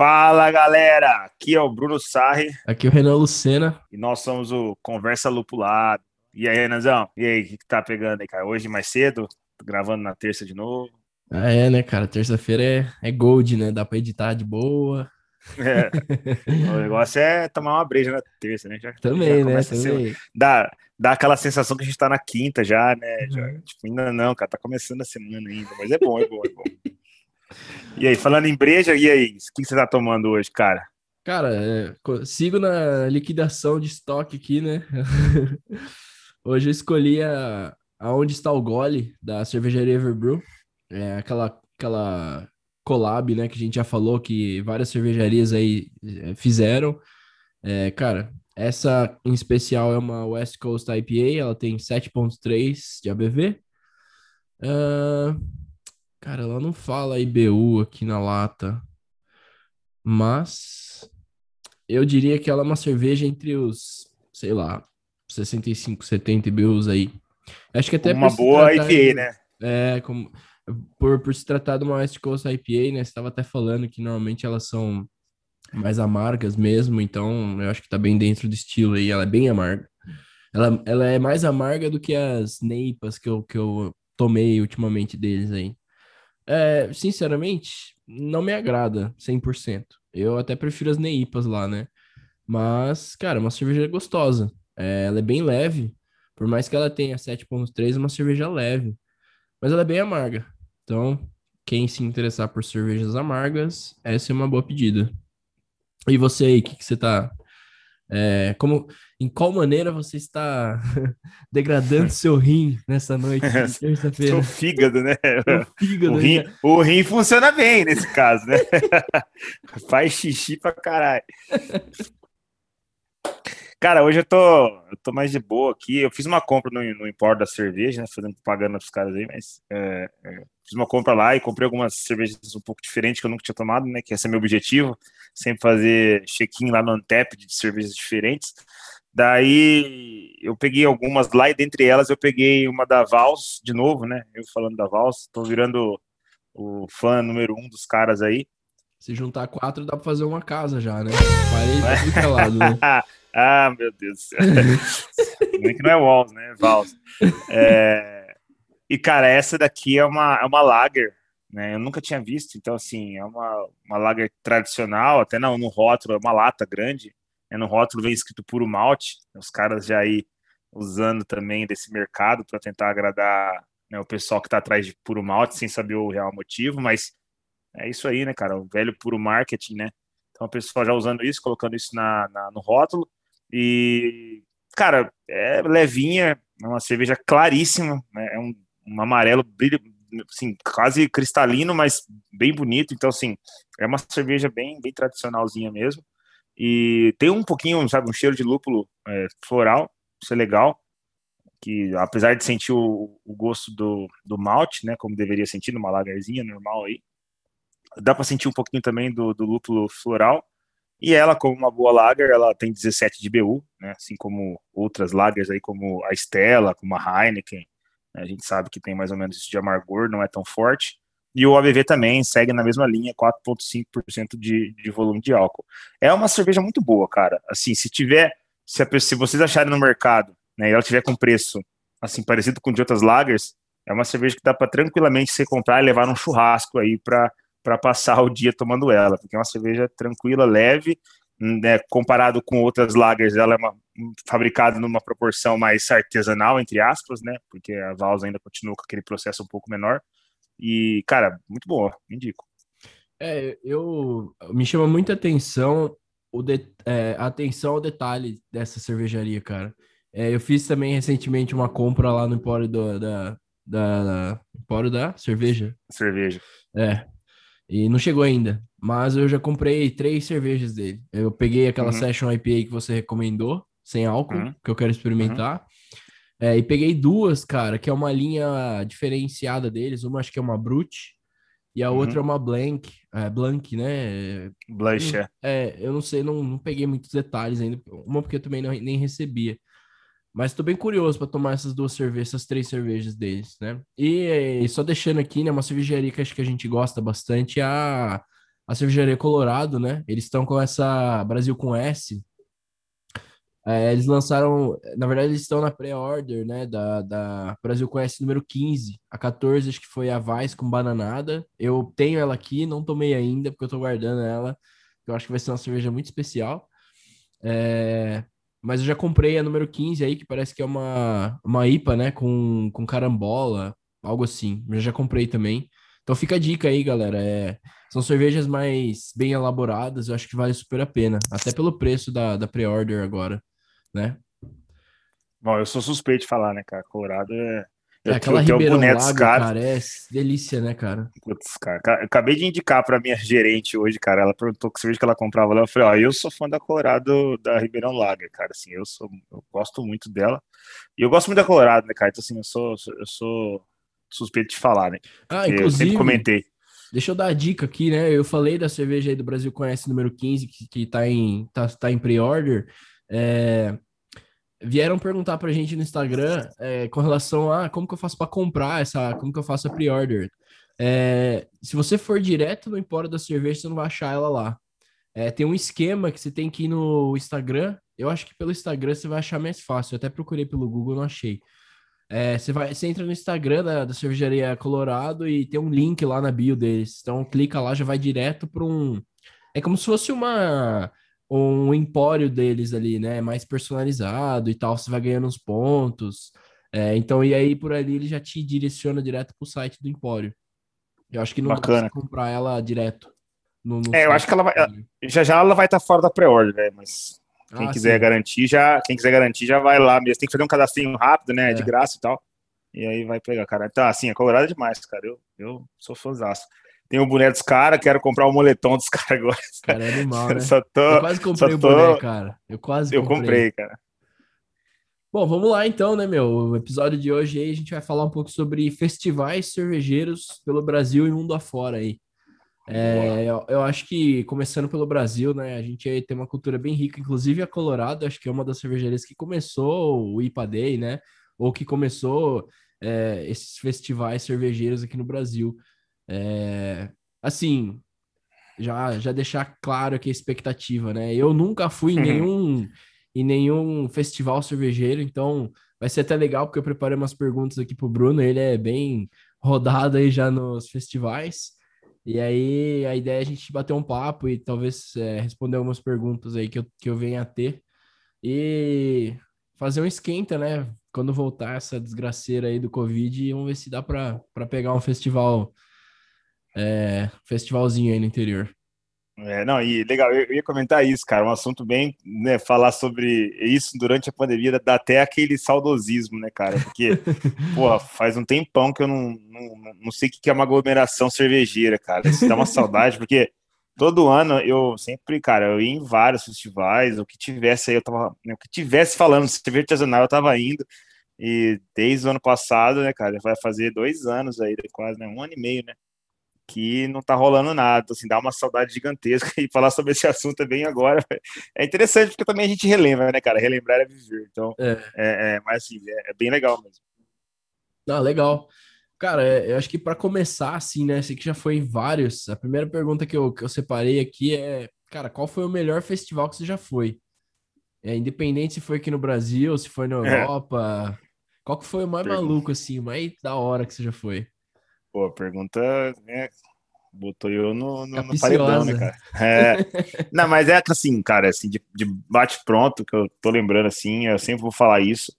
Fala galera, aqui é o Bruno Sarri. Aqui é o Renan Lucena. E nós somos o Conversa Lupulado. E aí, Renanzão? E aí, o que, que tá pegando aí, cara? Hoje mais cedo? Tô gravando na terça de novo. Ah, é, né, cara? Terça-feira é, é gold, né? Dá pra editar de boa. É. o negócio é tomar uma breja na terça, né? Já, Também, já né? Também. Dá, dá aquela sensação que a gente tá na quinta já, né? Já, Uhum. tipo, ainda não, cara, tá começando a semana ainda, mas é bom, é bom, é bom. E aí, falando em breja, e aí? O que você tá tomando hoje, cara? Cara, é, sigo na liquidação de estoque aqui, né? Hoje eu escolhi a, aonde está o gole da cervejaria Everbrew. É aquela, aquela collab, né, que a gente já falou que várias cervejarias aí é, fizeram. É, cara, essa em especial é uma West Coast IPA, ela tem 7.3 de ABV. Ah, cara, ela não fala IBU aqui na lata, mas eu diria que ela é uma cerveja entre os, sei lá, 65, 70 IBUs aí. Acho que até Uma boa IPA, de- né? é, como, por, por se tratar de uma West Coast IPA, né? Você estava até falando que normalmente elas são mais amargas mesmo, então eu acho que tá bem dentro do estilo aí. Ela é bem amarga. Ela, ela é mais amarga do que as neipas que eu, que eu tomei ultimamente deles aí. É, sinceramente, não me agrada 100%. Eu até prefiro as neipas lá, né? Mas, cara, uma cerveja gostosa. É, ela é bem leve. Por mais que ela tenha 7.3, é uma cerveja leve. Mas ela é bem amarga. Então, quem se interessar por cervejas amargas, essa é uma boa pedida. E você aí, o que, que você tá. é, como, em qual maneira você está degradando seu rim nessa noite de terça-feira? Seu fígado, né? Seu fígado O rim, o rim funciona bem nesse caso, né? Faz xixi pra caralho. Cara, hoje eu tô, eu tô mais de boa aqui. Eu fiz uma compra no, no Empório da Cerveja, né? Fazendo propaganda pros caras aí, mas é, é, fiz uma compra lá e comprei algumas cervejas um pouco diferentes que eu nunca tinha tomado, né? Que esse é meu objetivo. Sempre fazer check-in lá no Antep de cervejas diferentes. Daí eu peguei algumas lá e dentre elas eu peguei uma da Vals de novo, né? Eu falando da Vals, tô virando o fã número um dos caras aí. Se juntar quatro, dá pra fazer uma casa já, né? Parede tudo que é né? ah, meu Deus do céu. Nem que não é Walls, né? Vals. É, E, cara, essa daqui é uma, é uma lager, né? Eu nunca tinha visto, então, assim, é uma, uma lager tradicional, até no, no rótulo, é uma lata grande? No rótulo vem escrito puro malte, os caras já aí usando também desse mercado para tentar agradar né, o pessoal que está atrás de puro malte, sem saber o real motivo, mas é isso aí, né, cara? O velho puro marketing, né? Então, o pessoal já usando isso, colocando isso na, na- no rótulo. E, cara, é levinha, é uma cerveja claríssima, né? É um, um amarelo brilho, assim, quase cristalino, mas bem bonito. Então, assim, é uma cerveja bem, bem tradicionalzinha mesmo. E tem um pouquinho, sabe, um cheiro de lúpulo é, floral, isso é legal. Que apesar de sentir o, o gosto do, do malte, né, como deveria sentir numa lagerzinha normal aí, dá para sentir um pouquinho também do, do lúpulo floral. E ela, como uma boa lager, ela tem 17 de BU, né? Assim como outras lagers aí, como a Stella, como a Heineken. né, A gente sabe que tem mais ou menos isso de amargor, não é tão forte. E o ABV também segue na mesma linha, 4,5% de, de volume de álcool. É uma cerveja muito boa, cara. Assim, se tiver, se, a se vocês acharem no mercado, né, e ela tiver com preço assim parecido com de outras lagers, é uma cerveja que dá para tranquilamente você comprar e levar num churrasco aí para passar o dia tomando ela, porque é uma cerveja tranquila, leve, né, comparado com outras lagers, ela é uma, fabricada numa proporção mais artesanal, entre aspas, né, porque a Vals ainda continua com aquele processo um pouco menor, e, cara, muito boa, indico. É, eu me chama muita atenção o de, é, atenção ao detalhe dessa cervejaria, cara. É, eu fiz também recentemente uma compra lá no Empório do, da, da, da Empório da cerveja. Cerveja. É. E não chegou ainda, mas eu já comprei três cervejas dele. Eu peguei aquela Uhum. Session IPA que você recomendou, sem álcool, Uhum. que eu quero experimentar. É, e peguei duas, cara, que é uma linha diferenciada deles. Uma acho que é uma Brute e a Uhum. outra é uma Blank, é, Blank, né? Blush, é. É, eu não sei, não, não peguei muitos detalhes ainda. Uma porque eu também não- nem recebia. Mas tô bem curioso para tomar essas duas cervejas, essas três cervejas deles, né? E, eh, só deixando aqui, né, uma cervejaria que acho que a gente gosta bastante é a, a cervejaria Colorado, né? Eles estão com essa Brasil com S. É, eles lançaram, na verdade, eles estão na pré-order, né? Da, da Brasil S número 15. A 14, acho que foi a Vice com bananada. Eu tenho ela aqui, não tomei ainda, porque eu tô guardando ela. Eu acho que vai ser uma cerveja muito especial. É, mas eu já comprei a número 15 aí, que parece que é uma, uma IPA, né? Com, com carambola, algo assim. Eu já comprei também. Então fica a dica aí, galera. É, são cervejas mais bem elaboradas, eu acho que vale super a pena. Até pelo preço da, da pre-order agora, né? Bom, eu sou suspeito de falar, né, cara? Colorado é. é aquela Ribeirão Lago, cara. é delícia, né, cara? Putz, cara, acabei de indicar para minha gerente hoje, cara. Ela perguntou que cerveja que ela comprava lá. Eu falei, ó, eu sou fã da Colorado da Ribeirão Lager, cara. Assim, eu sou, eu gosto muito dela. E eu gosto muito da Colorado, né, cara? Então, assim, eu sou, eu sou suspeito de falar, né? Ah, inclusive. Eu sempre comentei. Deixa eu dar a dica aqui, né? Eu falei da cerveja aí do Brasil Conhece número 15, que, que tá em, tá, tá em pre-order. É, vieram perguntar pra gente no Instagram é, com relação a como que eu faço para comprar essa, como que eu faço a pre-order. É, se você for direto no Empório da Cerveja, você não vai achar ela lá. É, tem um esquema que você tem que ir no Instagram. Eu acho que pelo Instagram você vai achar mais fácil. Eu até procurei pelo Google, não achei. É, você, vai, você entra no Instagram da, da cervejaria Colorado e tem um link lá na bio deles. Então clica lá, já vai direto para um. É como se fosse uma um empório deles ali, né? Mais personalizado e tal. Você vai ganhando uns pontos. É, então, e aí por ali ele já te direciona direto para o site do empório. Eu acho que não Bacana. dá pra comprar ela direto. No, no é, eu acho que ela vai. Já já ela vai estar tá fora da pré-order, né? Mas quem ah, quiser sim. garantir, já, quem quiser garantir, já vai lá mesmo. Tem que fazer um cadastrinho rápido, né? É. De graça e tal. E aí vai pegar, cara. Então, assim, é colorado demais, cara. Eu, eu sou fãzaço. Tem o boné dos caras, quero comprar o moletom dos caras agora. Cara, é animal, né? Só tô, eu quase comprei o tô... boné, cara. Eu quase comprei. Eu comprei, cara. Bom, vamos lá então, né, meu? O episódio de hoje aí a gente vai falar um pouco sobre festivais cervejeiros pelo Brasil e mundo afora aí. É, eu, eu, acho que, começando pelo Brasil, né, a gente tem uma cultura bem rica, inclusive a Colorado, acho que é uma das cervejarias que começou o IPA Day, né, ou que começou é, esses festivais cervejeiros aqui no Brasil. É, assim, já, já deixar claro aqui a expectativa, né, eu nunca fui em nenhum, em nenhum festival cervejeiro, então vai ser até legal, porque eu preparei umas perguntas aqui pro Bruno, ele é bem rodado aí já nos festivais, e aí a ideia é a gente bater um papo e talvez é, responder algumas perguntas aí que eu, que eu venha a ter. E fazer um esquenta, né? Quando voltar essa desgraceira aí do Covid, vamos ver se dá para pegar um festival, é, festivalzinho aí no interior. É, não, e legal, eu ia comentar isso, cara, um assunto bem, né, falar sobre isso durante a pandemia dá até aquele saudosismo, né, cara, porque, pô, faz um tempão que eu não, não, não sei o que é uma aglomeração cervejeira, cara, isso dá uma saudade, porque todo ano eu sempre, cara, eu ia em vários festivais, o que tivesse aí, eu tava, né, o que tivesse falando cerveja artesanal, eu tava indo, e desde o ano passado, né, cara, vai fazer dois anos aí, quase, né, um ano e meio, né, que não tá rolando nada, assim, dá uma saudade gigantesca e falar sobre esse assunto bem agora é interessante porque também a gente relembra, né, cara? Relembrar é viver, então, é, é, é mas assim, é, é, bem legal mesmo. Ah, legal. Cara, é, eu acho que para começar, assim, né, sei que já foi em vários, a primeira pergunta que eu, que eu separei aqui é, cara, qual foi o melhor festival que você já foi? É, independente se foi aqui no Brasil, se foi na é. Europa, qual que foi o mais Pergunta. maluco, assim, o mais da hora que você já foi? Pô, pergunta né, botou eu no, no, no paredão, né, cara? É, não, mas é assim, cara, assim, de, de bate-pronto, que eu tô lembrando, assim, eu sempre vou falar isso.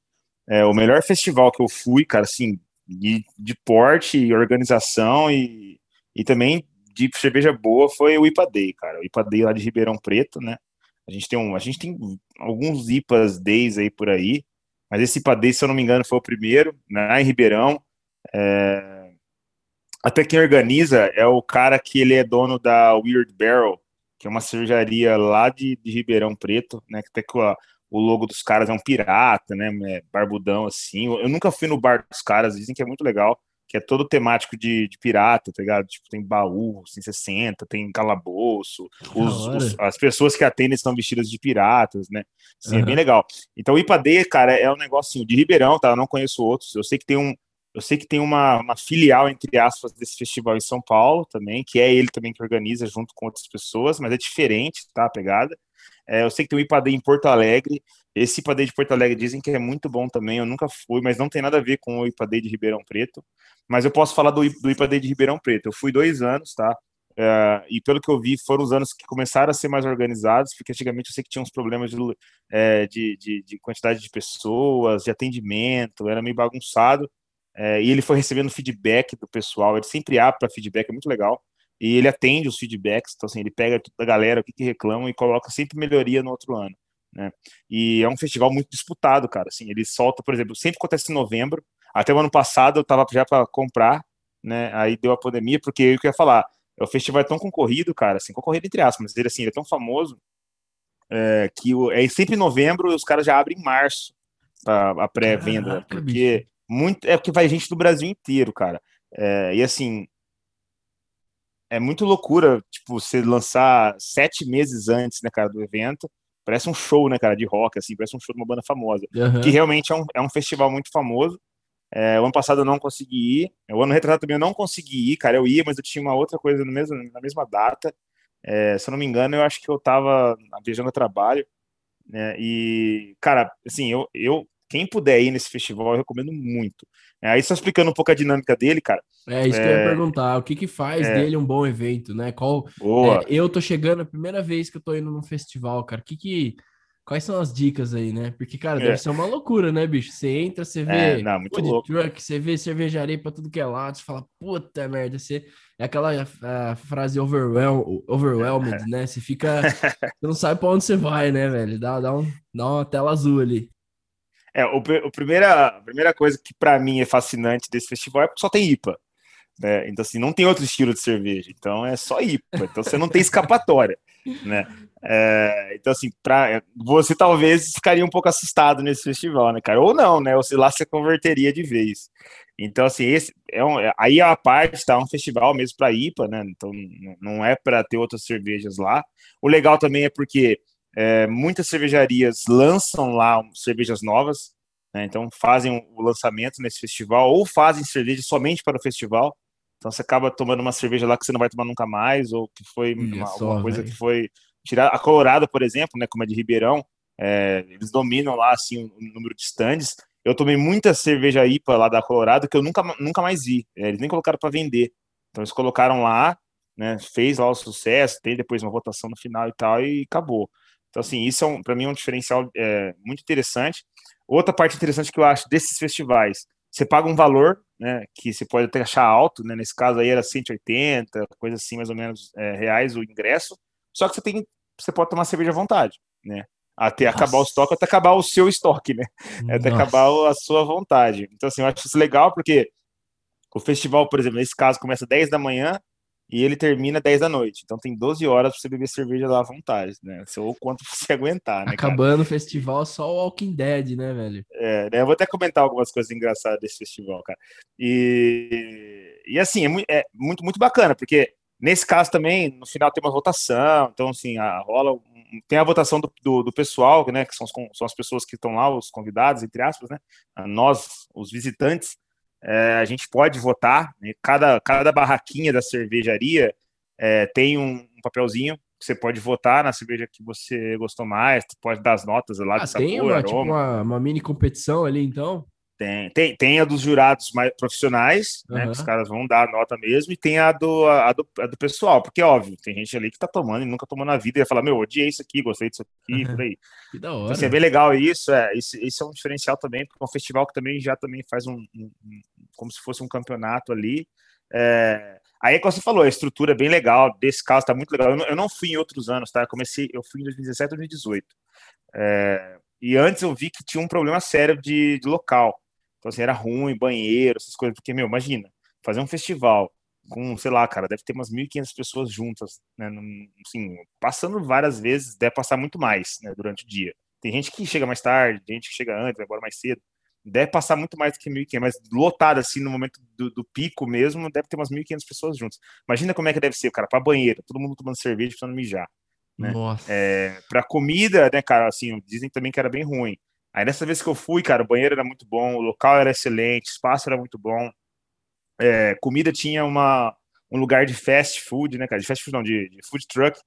É, o melhor festival que eu fui, cara, assim, de, de porte e organização e, e também de cerveja boa foi o IPA Day, cara. O IPA Day lá de Ribeirão Preto, né? A gente tem, um, a gente tem alguns IPAs Days aí por aí, mas esse IPA Day, se eu não me engano, foi o primeiro, né, em Ribeirão. É, até quem organiza é o cara que ele é dono da Weird Barrel, que é uma cervejaria lá de, de Ribeirão Preto, né? Que até que o, o logo dos caras é um pirata, né? É barbudão assim. Eu, nunca fui no bar dos caras, dizem que é muito legal, que é todo temático de, de pirata, tá ligado? Tipo, tem baú, tem 60, tem calabouço, os, os, as pessoas que atendem estão vestidas de piratas, né? Assim, uhum. É bem legal. Então, o IPAD, cara, é um negocinho de Ribeirão, tá? Eu não conheço outros. Eu sei que tem um, Eu sei que tem uma, uma filial, entre aspas, desse festival em São Paulo também, que é ele também que organiza junto com outras pessoas, mas é diferente, tá? A pegada. É, eu sei que tem o IPAD em Porto Alegre. Esse IPAD de Porto Alegre dizem que é muito bom também. Eu nunca fui, mas não tem nada a ver com o IPAD de Ribeirão Preto. Mas eu posso falar do, do IPAD de Ribeirão Preto. Eu fui dois anos, tá? É, e pelo que eu vi, foram os anos que começaram a ser mais organizados, porque antigamente eu sei que tinha uns problemas de, é, de, de, de quantidade de pessoas, de atendimento, era meio bagunçado. É, e ele foi recebendo feedback do pessoal, ele sempre abre para feedback, é muito legal. E ele atende os feedbacks, então assim, ele pega toda a galera, o que, que reclamam e coloca sempre melhoria no outro ano. Né? E é um festival muito disputado, cara. Assim, ele solta, por exemplo, sempre acontece em novembro. Até o ano passado eu tava já para comprar, né? Aí deu a pandemia, porque eu ia falar, o festival é tão concorrido, cara, assim, concorrido entre aspas, mas ele assim, ele é tão famoso é, que o, é sempre em novembro os caras já abrem em março a, a pré-venda, porque muito é porque vai gente do Brasil inteiro, cara. É, e assim, é muito loucura, tipo, você lançar sete meses antes, né, cara, do evento. Parece um show, né, cara, de rock, assim, parece um show de uma banda famosa. Uhum. Que realmente é um, é um festival muito famoso. É, o ano passado eu não consegui ir. O ano retrasado também eu não consegui ir, cara. Eu ia, mas eu tinha uma outra coisa no mesmo, na mesma data. É, se eu não me engano, eu acho que eu tava viajando a trabalho. Né, e, cara, assim, eu, eu quem puder ir nesse festival, eu recomendo muito. É, aí só explicando um pouco a dinâmica dele, cara. É isso é... que eu ia é, perguntar. O que que faz é... dele um bom evento, né? Qual? É, eu tô chegando a primeira vez que eu tô indo num festival, cara. Que que Quais são as dicas aí, né? Porque, cara, deve é. ser uma loucura, né, bicho? Você entra, você vê não, muito louco. truck, você vê cervejaria pra tudo que é lado, você fala, puta merda, você... É aquela a, frase overwhelm, overwhelmed, né? Você fica... você não sabe pra onde você vai, né, velho? Dá, dá, um, dá uma tela azul ali. É, o, o primeira, a primeira coisa que para mim é fascinante desse festival é porque só tem IPA. Né? Então, assim, não tem outro estilo de cerveja. Então, é só IPA. Então, você não tem escapatória, né? É, então, assim, pra, você talvez ficaria um pouco assustado nesse festival, né, cara? Ou não, né? Ou se lá você converteria de vez. Então, assim, esse é um, aí é a parte, tá? Um festival mesmo para IPA, né? Então, não é para ter outras cervejas lá. O legal também é porque é, muitas cervejarias lançam lá cervejas novas, né, então fazem o lançamento nesse festival ou fazem cerveja somente para o festival. Então você acaba tomando uma cerveja lá que você não vai tomar nunca mais, ou que foi uma, só, coisa véio. que foi tirar a Colorado, por exemplo, né, como é de Ribeirão, é, eles dominam lá assim o, número de stands. Eu tomei muita cerveja IPA lá da Colorado que eu nunca, nunca mais vi. É, eles nem colocaram para vender. Então eles colocaram lá, né, fez lá o sucesso, tem depois uma votação no final e tal, e acabou. Então, assim, isso é um, para mim é um diferencial é, muito interessante. Outra parte interessante que eu acho desses festivais, você paga um valor, né, que você pode até achar alto, né, nesse caso aí era 180, coisa assim, mais ou menos, é, reais o ingresso, só que você tem, você pode tomar cerveja à vontade, né, até Nossa. acabar o estoque, até acabar o seu estoque, né, até Nossa. acabar a sua vontade. Então, assim, eu acho isso legal porque o festival, por exemplo, nesse caso, começa 10 da manhã, e ele termina 10 da noite. Então tem 12 horas para você beber cerveja lá à vontade, né? Ou quanto você aguentar, né? Acabando cara? o festival, só o Walking Dead, né, velho? É, né? eu vou até comentar algumas coisas engraçadas desse festival, cara. E, e assim, é, muito, é muito, muito bacana, porque nesse caso também, no final tem uma votação, então assim, a, rola. Tem a votação do, do, do pessoal, né? Que são, os, são as pessoas que estão lá, os convidados, entre aspas, né? Nós, os visitantes é, a gente pode votar. Né? Cada, cada barraquinha da cervejaria é, tem um, um, papelzinho que você pode votar na cerveja que você gostou mais, pode dar as notas lá ah, de sabor, tem uma, tipo uma, uma, mini competição ali, então? Tem, tem, tem a dos jurados mais profissionais, uhum. né? Que os caras vão dar a nota mesmo, e tem a do, a, do, a do pessoal, porque óbvio, tem gente ali que tá tomando e nunca tomou na vida e vai falar, meu, odiei isso aqui, gostei disso aqui, por aí. Que da hora. Então, assim, é bem legal isso, é, isso, isso é um diferencial também, porque é um festival que também já também faz um, um, um como se fosse um campeonato ali. É, aí, como você falou, a estrutura é bem legal, desse caso tá muito legal. Eu não, eu não fui em outros anos, tá? Eu comecei, eu fui em 2017, 2018. É, e antes eu vi que tinha um problema sério de, de local. Então, assim, era ruim, banheiro, essas coisas, porque, meu, imagina, fazer um festival com, sei lá, cara, deve ter umas 1.500 pessoas juntas, né, assim, passando várias vezes, deve passar muito mais, né, durante o dia. Tem gente que chega mais tarde, tem gente que chega antes, vai embora mais cedo, deve passar muito mais do que 1.500, mas lotado, assim, no momento do, do, pico mesmo, deve ter umas 1.500 pessoas juntas. Imagina como é que deve ser, cara, para banheiro, todo mundo tomando cerveja, precisando mijar. Né? Nossa. É, para comida, né, cara, assim, dizem também que era bem ruim. Aí dessa vez que eu fui, cara, o banheiro era muito bom, o local era excelente, o espaço era muito bom. É, comida tinha uma, um lugar de fast food, né, cara? De fast food não, de, de food truck,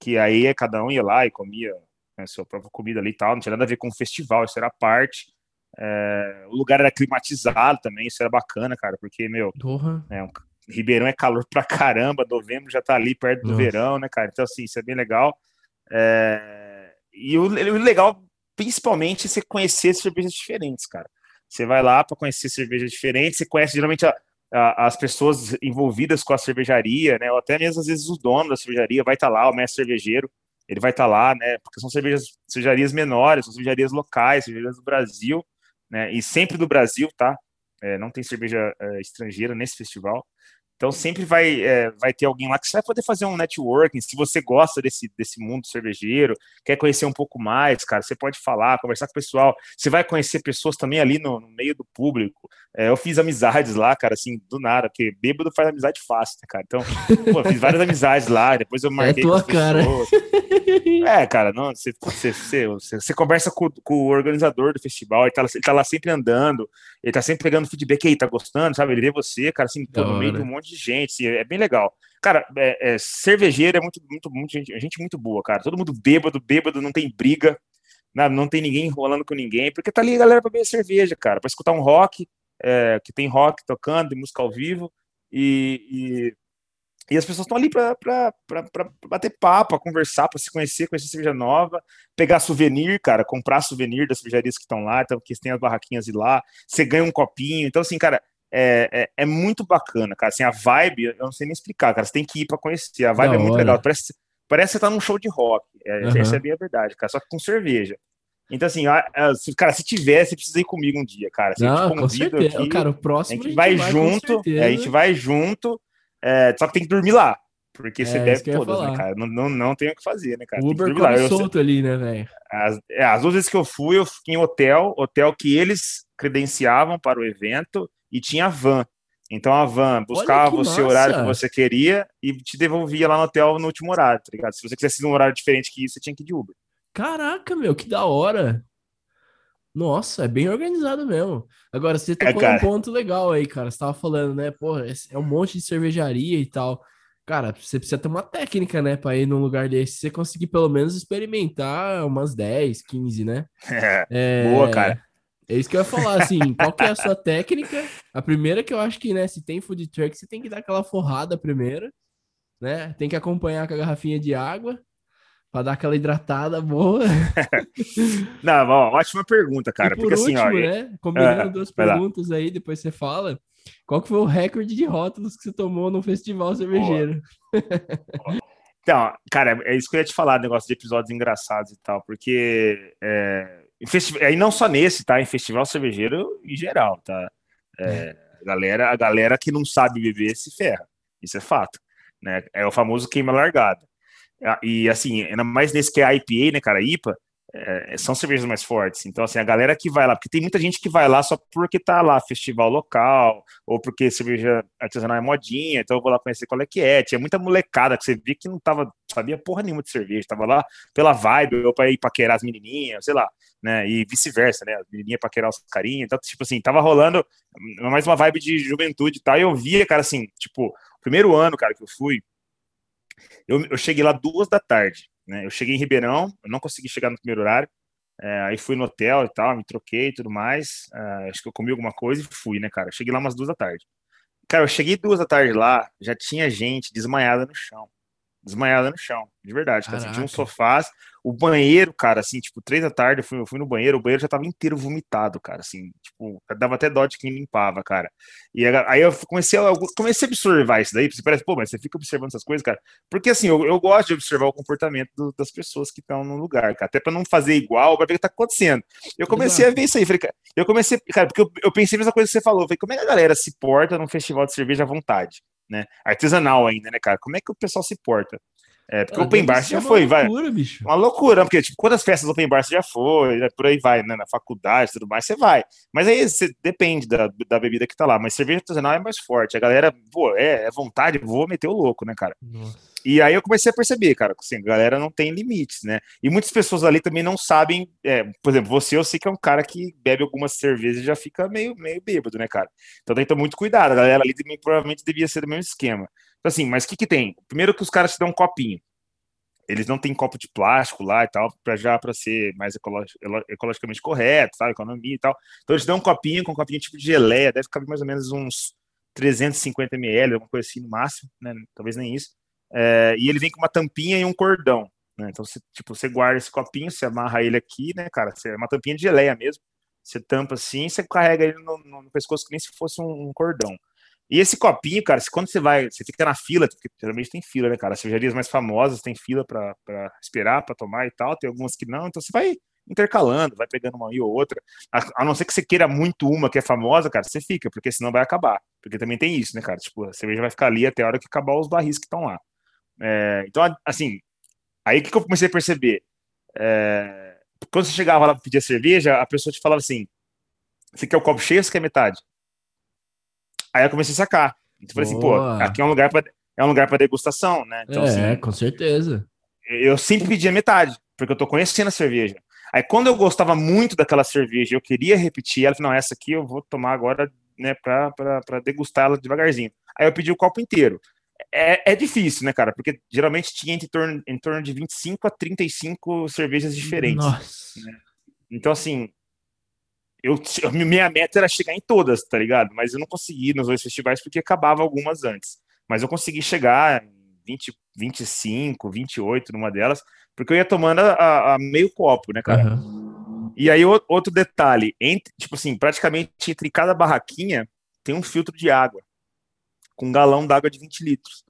que aí cada um ia lá e comia né, sua própria comida ali e tal, não tinha nada a ver com o festival, isso era parte. É, o lugar era climatizado também, isso era bacana, cara, porque, meu, é, um, Ribeirão é calor pra caramba, novembro já tá ali perto do Nossa. verão, né, cara? Então, assim, isso é bem legal. É, e o, o legal, principalmente, você conhecer cervejas diferentes, cara. Você vai lá para conhecer cervejas diferentes, você conhece geralmente a- a- as pessoas envolvidas com a cervejaria, né? Ou até mesmo às vezes o dono da cervejaria vai estar lá, o mestre cervejeiro, ele vai estar lá, né? Porque são cervejas, cervejarias menores, são cervejarias locais, cervejarias do Brasil, né? E sempre do Brasil, tá? É, não tem cerveja é, estrangeira nesse festival. Então sempre vai, é, vai ter alguém lá que você vai poder fazer um networking. Se você gosta desse, desse mundo cervejeiro, quer conhecer um pouco mais, cara, você pode falar, conversar com o pessoal. Você vai conhecer pessoas também ali no, no meio do público. É, eu fiz amizades lá, cara, assim, do nada, porque bêbado faz amizade fácil, né, cara? Então, pô, fiz várias amizades lá, depois eu marquei É tua cara. É, cara, não, você, você, você, você- conversa com, com o organizador do festival, ele tá, lá- ele tá lá sempre andando, ele tá sempre pegando feedback, aí, tá gostando, sabe? Ele vê você, cara, assim, pô, no meio de um monte de gente, assim, é bem legal. Cara, é, é, cervejeiro é muito, muito, muito gente, gente muito boa, cara. Todo mundo bêbado, bêbado, não tem briga, não, não tem ninguém enrolando com ninguém, porque tá ali a galera pra beber cerveja, cara, pra escutar um rock, é, que tem rock tocando, e música ao vivo, e, e, e as pessoas estão ali pra, pra, pra, pra bater papo, pra conversar, pra se conhecer, conhecer cerveja nova, pegar souvenir, cara, comprar souvenir das cervejarias que estão lá, então, que tem as barraquinhas de lá, você ganha um copinho, então, assim, cara, é, é, é muito bacana, cara, assim, a vibe, eu não sei nem explicar, cara, você tem que ir pra conhecer, a vibe Da é muito hora. legal, parece, parece que você tá num show de rock, é, Aham. essa é bem a verdade, cara, só que com cerveja. Então, assim, a- a- se- cara, se tiver, você precisa ir comigo um dia, cara. Assim, eu Não, com certeza. aqui, Cara, o a próximo gente vai junto, é, a gente vai junto, é, só que tem que dormir lá, porque você É, eu ia todas, né, cara? Não, não, não tem o que fazer, né, cara? O Uber dormir lá. come Eu- solto ali, né, velho? as, é, as duas vezes que eu fui, eu fiquei em hotel, hotel que eles credenciavam para o evento e tinha van. Então a van buscava o seu horário que você queria e te devolvia lá no hotel no último horário, tá ligado? Se você quisesse num horário diferente que isso, você tinha que ir de Uber. Caraca, meu, que da hora. Nossa, é bem organizado mesmo. Agora, você tocou num cara. ponto legal aí, cara. Você tava falando, né? Porra, esse é um monte de cervejaria e tal. Cara, você precisa ter uma técnica, né, pra ir num lugar desse. Você conseguir pelo menos experimentar umas 10, 15, né? É, Boa, cara. É isso que eu ia falar, assim, qual que é a sua técnica? A primeira que eu acho que, né, se tem food truck, você tem que dar aquela forrada primeiro, né? Tem que acompanhar com a garrafinha de água pra dar aquela hidratada boa. Não, ó, ótima pergunta, cara. e por porque assim, ó, último, né, combinando Ah, duas vai lá. perguntas aí, depois você fala, qual que foi o recorde de rótulos que você tomou no festival cervejeiro? Então, cara, é isso que eu ia te falar, negócio de episódios engraçados e tal, porque é, aí não só nesse, tá? Em festival cervejeiro em geral, tá? É, a galera, a galera que não sabe beber se ferra, isso é fato, né? É o famoso queima largada. Ah, E assim, ainda mais nesse que é IPA, né, cara, IPA, é, são cervejas mais fortes. Então, assim, a galera que vai lá, porque tem muita gente que vai lá só porque tá lá, festival local, ou porque cerveja artesanal é modinha, então eu vou lá conhecer qual é que é. Tinha muita molecada que você via que não tava, sabia porra nenhuma de cerveja, tava lá pela vibe, ou pra ir paquerar as menininhas, sei lá, né, e vice-versa, né, as menininhas paquerar os carinhas, então, tipo assim, tava rolando mais uma vibe de juventude e tal, e eu via, cara, assim, tipo, primeiro ano, cara, que eu fui, eu, eu cheguei lá duas da tarde, né, eu cheguei em Ribeirão, eu não consegui chegar no primeiro horário, é, aí fui no hotel e tal, me troquei e tudo mais. é, acho que eu comi alguma coisa e fui, né, cara? Cheguei lá umas duas da tarde. Cara, eu cheguei duas da tarde lá, já tinha gente desmaiada no chão. Desmaiada no chão, de verdade, cara. Assim, tinha Caraca. sofás, o banheiro, cara, assim, tipo, três da tarde, eu fui, eu fui no banheiro, o banheiro já tava inteiro vomitado, cara, assim, tipo, dava até dó de quem limpava, cara. E aí eu comecei a, eu comecei a observar isso daí, você parece, pô, mas você fica observando essas coisas, cara, porque assim, eu, eu gosto de observar o comportamento do- das pessoas que estão no lugar, cara, até pra não fazer igual, pra ver o que tá acontecendo. Eu comecei Exato. a ver isso aí, falei, cara, eu comecei, cara, porque eu, eu pensei a mesma coisa que você falou, falei, como é que a galera se porta num festival de cerveja à vontade, né? Artesanal ainda, né, cara? Como é que o pessoal se porta? É, porque Ah, o open bar já uma foi, vai. loucura, bicho. Uma loucura, porque, tipo, quantas festas open bar você já foi, né, por aí vai, né, na faculdade e tudo mais, você vai. Mas aí você depende da, da bebida que tá lá. Mas cerveja artesanal é mais forte. A galera, pô, é, é vontade, vou meter o louco, né, cara? Nossa. E aí eu comecei a perceber, cara, assim, a galera não tem limites, né? E muitas pessoas ali também não sabem, é, por exemplo, você eu sei que é um cara que bebe algumas cervejas e já fica meio, meio bêbado, né, cara? Então tem que ter muito cuidado, a galera ali também provavelmente devia ser do mesmo esquema. Então assim, mas o que que tem? Primeiro que os caras te dão um copinho. Eles não têm copo de plástico lá e tal, para já para ser mais ecologicamente correto, sabe, economia e tal. Então eles dão um copinho com um copinho tipo de geleia, deve caber mais ou menos uns 350 ml, alguma coisa assim no máximo, né? Talvez nem isso. É, e ele vem com uma tampinha e um cordão. Né? Então, você, tipo, você guarda esse copinho, você amarra ele aqui, né, cara? Você, é uma tampinha de geleia mesmo. Você tampa assim, você carrega ele no, no, pescoço que nem se fosse um, um, cordão. E esse copinho, cara, quando você vai, você fica na fila, porque geralmente tem fila, né, cara? As cervejarias mais famosas tem fila para esperar, para tomar e tal, tem algumas que não, então você vai intercalando, vai pegando uma e outra. A, a, não ser que você queira muito uma que é famosa, cara, você fica, porque senão vai acabar. Porque também tem isso, né, cara? Tipo, a cerveja vai ficar ali até a hora que acabar os barris que estão lá. É, então, assim, aí que eu comecei a perceber? É, quando você chegava lá para pedir a cerveja, a pessoa te falava assim: você quer o copo cheio ou você quer metade? Aí eu comecei a sacar. Então, eu falei assim, pô, aqui é um lugar para é um lugar para degustação, né? Então, é, assim, com certeza. Eu sempre pedia metade, porque eu tô conhecendo a cerveja. Aí quando eu gostava muito daquela cerveja, eu queria repetir ela, falei, não, essa aqui eu vou tomar agora, né, para degustar ela devagarzinho. Aí eu pedi o copo inteiro é, é difícil, né, cara? Porque geralmente tinha em torno, em torno de 25 a 35 cervejas diferentes. Nossa. Né? Então, assim, eu, minha meta era chegar em todas, tá ligado? Mas eu não consegui nos dois festivais porque acabava algumas antes. Mas eu consegui chegar em 20, 25, 28 numa delas, porque eu ia tomando a, a meio copo, né, cara? Uhum. E aí, outro detalhe, entre, tipo assim, praticamente entre cada barraquinha tem um filtro de água com um galão d'água de 20 litros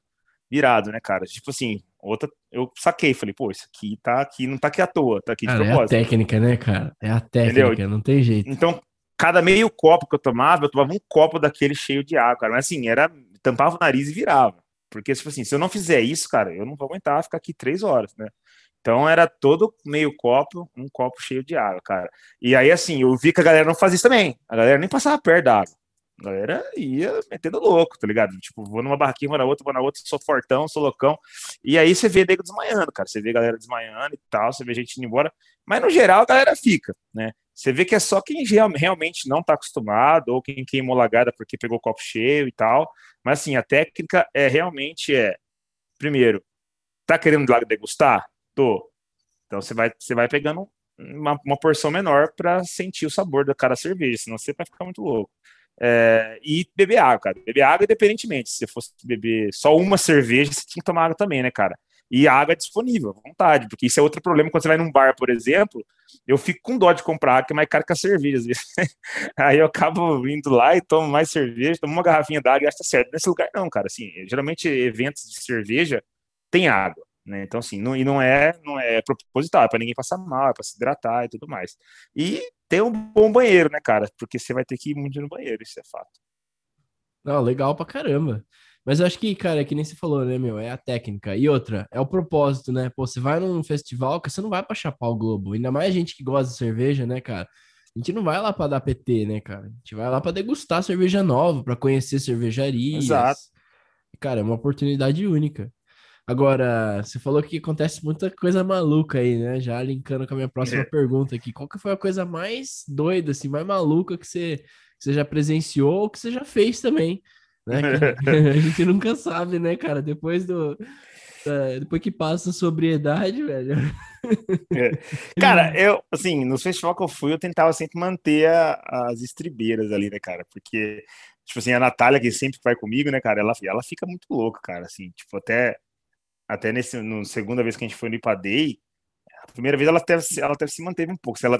virado, né, cara? Tipo assim, outra, eu saquei, falei, pô, isso aqui tá aqui, não tá aqui à toa, tá aqui de cara, propósito. É a técnica, né, cara? É a técnica, Entendeu? não tem jeito. Então, cada meio copo que eu tomava, eu tomava um copo daquele cheio de água, cara. Mas assim, era, tampava o nariz e virava. Porque, tipo assim, se eu não fizer isso, cara, eu não vou aguentar ficar aqui três horas, né? Então era todo meio copo, um copo cheio de água, cara. E aí, assim, eu vi que a galera não fazia isso também. A galera nem passava perto da água. A galera ia metendo louco, tá ligado? Tipo, vou numa barraquinha, vou na outra, vou na outra, sou fortão, sou loucão. E aí você vê nego desmaiando, cara. Você vê galera desmaiando e tal, você vê gente indo embora. Mas no geral a galera fica, né? Você vê que é só quem realmente não tá acostumado ou quem queimou lagada porque pegou copo cheio e tal. Mas assim, a técnica é realmente é, primeiro, tá querendo degustar? Tô. Então você vai, você vai pegando uma, uma porção menor para sentir o sabor da cara cerveja, senão você vai ficar muito louco. É, e beber água, cara. Beber água independentemente. Se você fosse beber só uma cerveja, você tinha que tomar água também, né, cara? E a água é disponível, à vontade, porque isso é outro problema quando você vai num bar, por exemplo. Eu fico com dó de comprar água, que é mais caro que a cerveja, às vezes. Aí eu acabo indo lá e tomo mais cerveja, tomo uma garrafinha d'água e acho que tá certo. Nesse lugar, não, cara. Assim, geralmente eventos de cerveja tem água. Né? Então, assim, não, e não é, não é proposital, é para ninguém passar mal, é para se hidratar e tudo mais. E ter um bom banheiro, né, cara? Porque você vai ter que ir muito no banheiro, isso é fato. Não, legal pra caramba. Mas eu acho que, cara, é que nem você falou, né, meu? É a técnica. E outra, é o propósito, né? Pô, você vai num festival que você não vai pra chapar o globo. Ainda mais gente que gosta de cerveja, né, cara? A gente não vai lá pra dar PT, né, cara? A gente vai lá pra degustar cerveja nova, pra conhecer cervejarias. Exato. Cara, é uma oportunidade única. Agora, você falou que acontece muita coisa maluca aí, né? Já linkando com a minha próxima é. pergunta aqui. Qual que foi a coisa mais doida, assim, mais maluca que você, que você já presenciou ou que você já fez também? Né? a gente nunca sabe, né, cara? Depois do. depois que passa a sobriedade, velho. É. Cara, eu, assim, no festival que eu fui, eu tentava sempre manter a, as estribeiras ali, né, cara? Porque, tipo assim, a Natália, que sempre vai comigo, né, cara, ela, ela fica muito louca, cara, assim, tipo, até até nesse, no segunda vez que a gente foi no Ipadei, a primeira vez ela até, ela até se manteve um pouco. Se ela,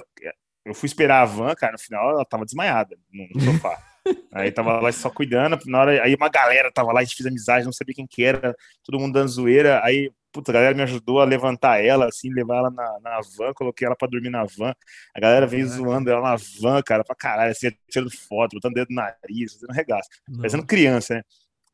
eu fui esperar a van, cara, no final ela tava desmaiada no, sofá. aí tava lá só cuidando, na hora, aí uma galera tava lá, a gente fez amizade, não sabia quem que era, todo mundo dando zoeira, aí, puta, a galera me ajudou a levantar ela, assim, levar ela na, na van, coloquei ela pra dormir na van, a galera veio zoando ela na van, cara, pra caralho, assim, tirando foto, botando dedo no nariz, fazendo regaço, parecendo criança, né?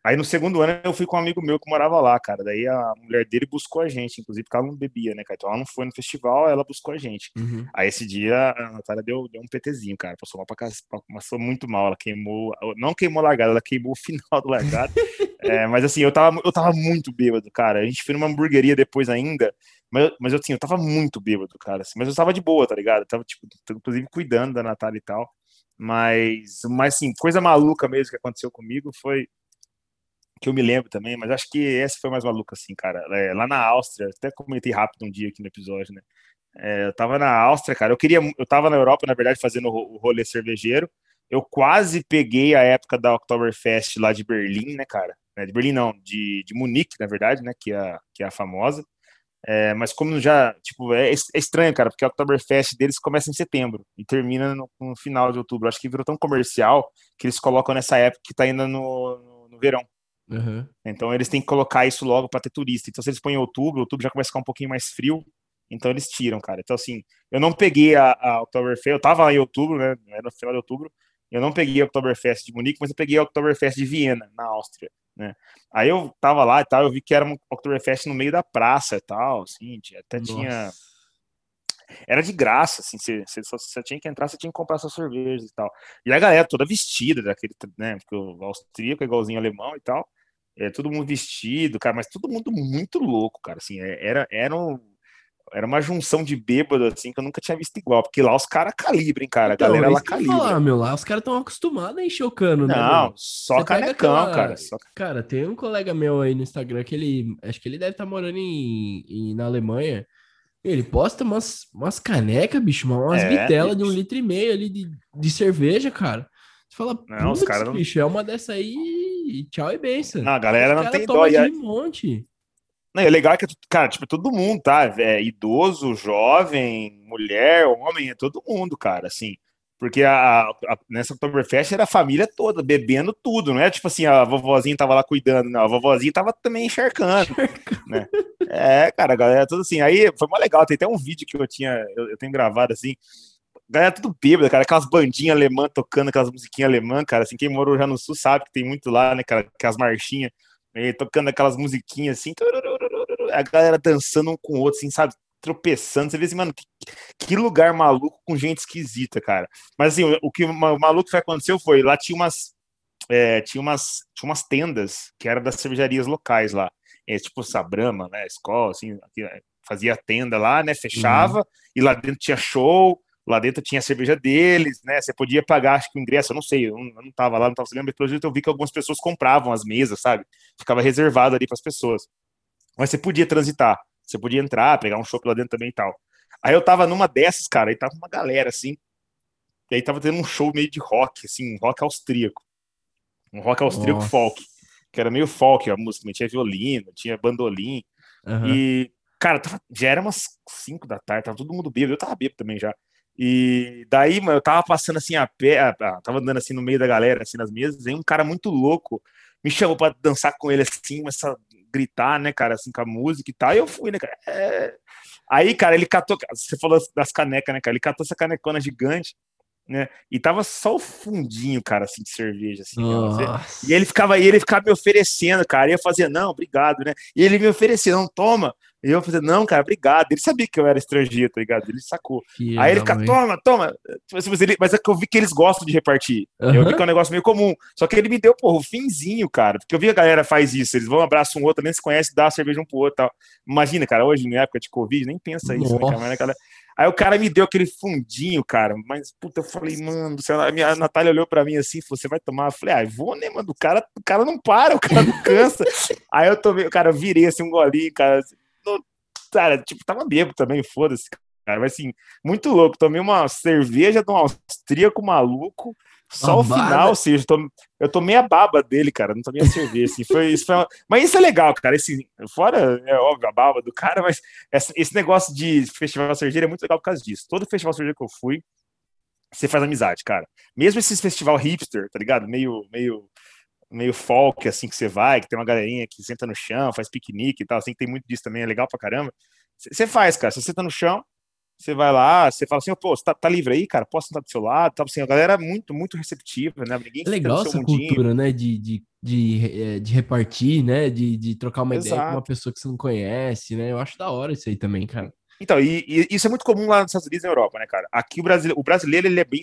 Aí no segundo ano eu fui com um amigo meu que morava lá, cara. Daí a mulher dele buscou a gente, inclusive porque ela não bebia, né, cara? Então ela não foi no festival, ela buscou a gente. Uhum. Aí esse dia a Natália deu, deu um PTzinho, cara. Passou mal pra casa, passou muito mal. Ela queimou, não queimou largada, ela queimou o final do largado. É, mas assim, eu tava, eu tava muito bêbado, cara. A gente foi numa hamburgueria depois ainda, mas, mas assim, eu tava muito bêbado, cara. Assim, mas eu tava de boa, tá ligado? Eu tava, tipo, inclusive cuidando da Natália e tal. Mas, mas assim, coisa maluca mesmo que aconteceu comigo foi que eu me lembro também, mas acho que essa foi mais maluca, assim, cara. É, lá na Áustria, até comentei rápido um dia aqui no episódio, né? É, eu tava na Áustria, cara. Eu queria, eu tava na Europa, na verdade, fazendo o rolê cervejeiro. Eu quase peguei a época da Oktoberfest lá de Berlim, né, cara? É, de Berlim não, de, de Munique, na verdade, né? Que é, a, que é a famosa. É, mas como já, tipo, é, é, estranho, cara, porque a Oktoberfest deles começa em setembro e termina no, no, final de outubro. Acho que virou tão comercial que eles colocam nessa época que tá ainda no, no, no verão. Uhum. Então eles têm que colocar isso logo para ter turista. Então se eles põem em outubro, outubro já começa a ficar um pouquinho mais frio, então eles tiram, cara. Então assim, eu não peguei a, a Oktoberfest, eu tava lá em outubro, né, era no final de outubro, eu não peguei a Oktoberfest de Munique, mas eu peguei a Oktoberfest de Viena, na Áustria, né. Aí eu tava lá e tal, eu vi que era uma Oktoberfest no meio da praça e tal, assim, até Nossa. tinha... Era de graça, assim, você, você, você, tinha que entrar, você tinha que comprar suas cervejas e tal. E a galera toda vestida, daquele, né, porque o austríaco é igualzinho alemão e tal, é, todo mundo vestido, cara, mas todo mundo muito louco, cara, assim, é, era, era, um, era uma junção de bêbado, assim, que eu nunca tinha visto igual, porque lá os caras calibrem, cara, então, a galera lá calibra. Falar, meu, lá os caras estão acostumados a encher o cano, né? Não, só Você canecão, aquela... cara. Só... Cara, tem um colega meu aí no Instagram que ele, acho que ele deve estar tá morando em, em, na Alemanha, ele posta umas, umas canecas, bicho, umas é, bitelas de um litro e meio ali de, de cerveja, cara. Você fala, não, os caras não... bicho, é uma dessa aí tchau e benção. Não, a galera não tem dó. De monte. Não, é legal que, cara, tipo, todo mundo, tá? É, idoso, jovem, mulher, homem, é todo mundo, cara, assim. Porque a, a, nessa Oktoberfest era a família toda, bebendo tudo, não é tipo assim, a vovozinha tava lá cuidando, não, a vovozinha tava também encharcando, né? É, cara, a galera tudo assim. Aí foi mais legal, tem até um vídeo que eu tinha, eu, eu tenho gravado assim, galera tudo bêbada, cara, aquelas bandinhas alemãs tocando aquelas musiquinhas alemãs, cara, assim, quem morou já no sul sabe que tem muito lá, né, cara, aquelas marchinhas, né, tocando aquelas musiquinhas assim, a galera dançando um com o outro, assim, sabe, tropeçando, você vê assim, mano, que, que lugar maluco com gente esquisita, cara. Mas assim, o, o que o maluco que aconteceu foi, lá tinha umas, é, tinha umas, tinha umas tendas que eram das cervejarias locais lá, é, tipo Sabrama, né, escola, assim, fazia tenda lá, né, fechava, uhum. e lá dentro tinha show, lá dentro tinha a cerveja deles, né? Você podia pagar, acho que o ingresso, eu não sei, eu não, eu não tava lá, não tava se lembrando, pelo jeito eu vi que algumas pessoas compravam as mesas, sabe? Ficava reservado ali para as pessoas. Mas você podia transitar, você podia entrar, pegar um chopp lá dentro também e tal. Aí eu tava numa dessas, cara, aí tava uma galera assim, e aí tava tendo um show meio de rock, assim, um rock austríaco. Um rock austríaco Nossa. folk, que era meio folk a música, tinha violino, tinha bandolim. Uhum. E, cara, tava, já era umas 5 da tarde, tava todo mundo bêbado, eu tava bêbado também já. E daí, mano, eu tava passando assim a pé, a, a, tava andando assim no meio da galera, assim nas mesas, e um cara muito louco me chamou para dançar com ele assim, começou a gritar, né, cara, assim com a música e tal, e eu fui, né, cara. É... Aí, cara, ele catou, você falou das canecas, né, cara? Ele catou essa canecona gigante, né? E tava só o fundinho, cara, assim, de cerveja, assim. Né, e ele ficava, e ele ficava me oferecendo, cara. E eu fazia, não, obrigado, né? E ele me oferecia, não, toma. E eu falei, não, cara, obrigado. Ele sabia que eu era estrangeiro, tá ligado? Ele sacou. Que Aí ele fica, toma, toma. Mas, ele, mas é que eu vi que eles gostam de repartir. Uhum. Eu vi que é um negócio meio comum. Só que ele me deu, porra, o finzinho, cara. Porque eu vi a galera faz isso. Eles vão, abraçam um outro, nem se conhece, dá a cerveja um pro outro tal. Imagina, cara, hoje, na época de Covid, nem pensa isso, né, cara? Mas, cara? Aí o cara me deu aquele fundinho, cara. Mas, puta, eu falei, mano, a minha a Natália olhou pra mim assim, falou, você vai tomar? Eu falei, ah, vou, né, mano? O cara, o cara não para, o cara não cansa. Aí eu tomei, cara, eu virei assim um golinho, cara cara, tipo, tava bêbado também, foda-se, cara. Mas assim, muito louco. Tomei uma cerveja de um austríaco maluco. Só o final, ou seja, eu tomei a baba dele, cara, não tomei a cerveja, assim, foi, isso foi uma... mas isso é legal, cara, esse, fora, é óbvio, a baba do cara, mas esse negócio de festival cervejeiro é muito legal por causa disso, todo festival cervejeiro que eu fui, você faz amizade, cara, mesmo esses festival hipster, tá ligado, meio, meio meio folk, assim, que você vai, que tem uma galerinha que senta no chão, faz piquenique e tal, assim, que tem muito disso também, é legal pra caramba. Você faz, cara, você senta no chão, você vai lá, você fala assim, pô, você tá, tá, livre aí, cara, posso sentar do seu lado, tá, assim, a galera é muito, muito receptiva, né, ninguém é legal essa mundinho. cultura, né, de, de, de, eh, de, repartir, né, de, de trocar uma Exato. ideia com uma pessoa que você não conhece, né, eu acho da hora isso aí também, cara. Então, e, e, isso é muito comum lá nos Estados Unidos e na Europa, né, cara? Aqui o brasileiro, o brasileiro ele é bem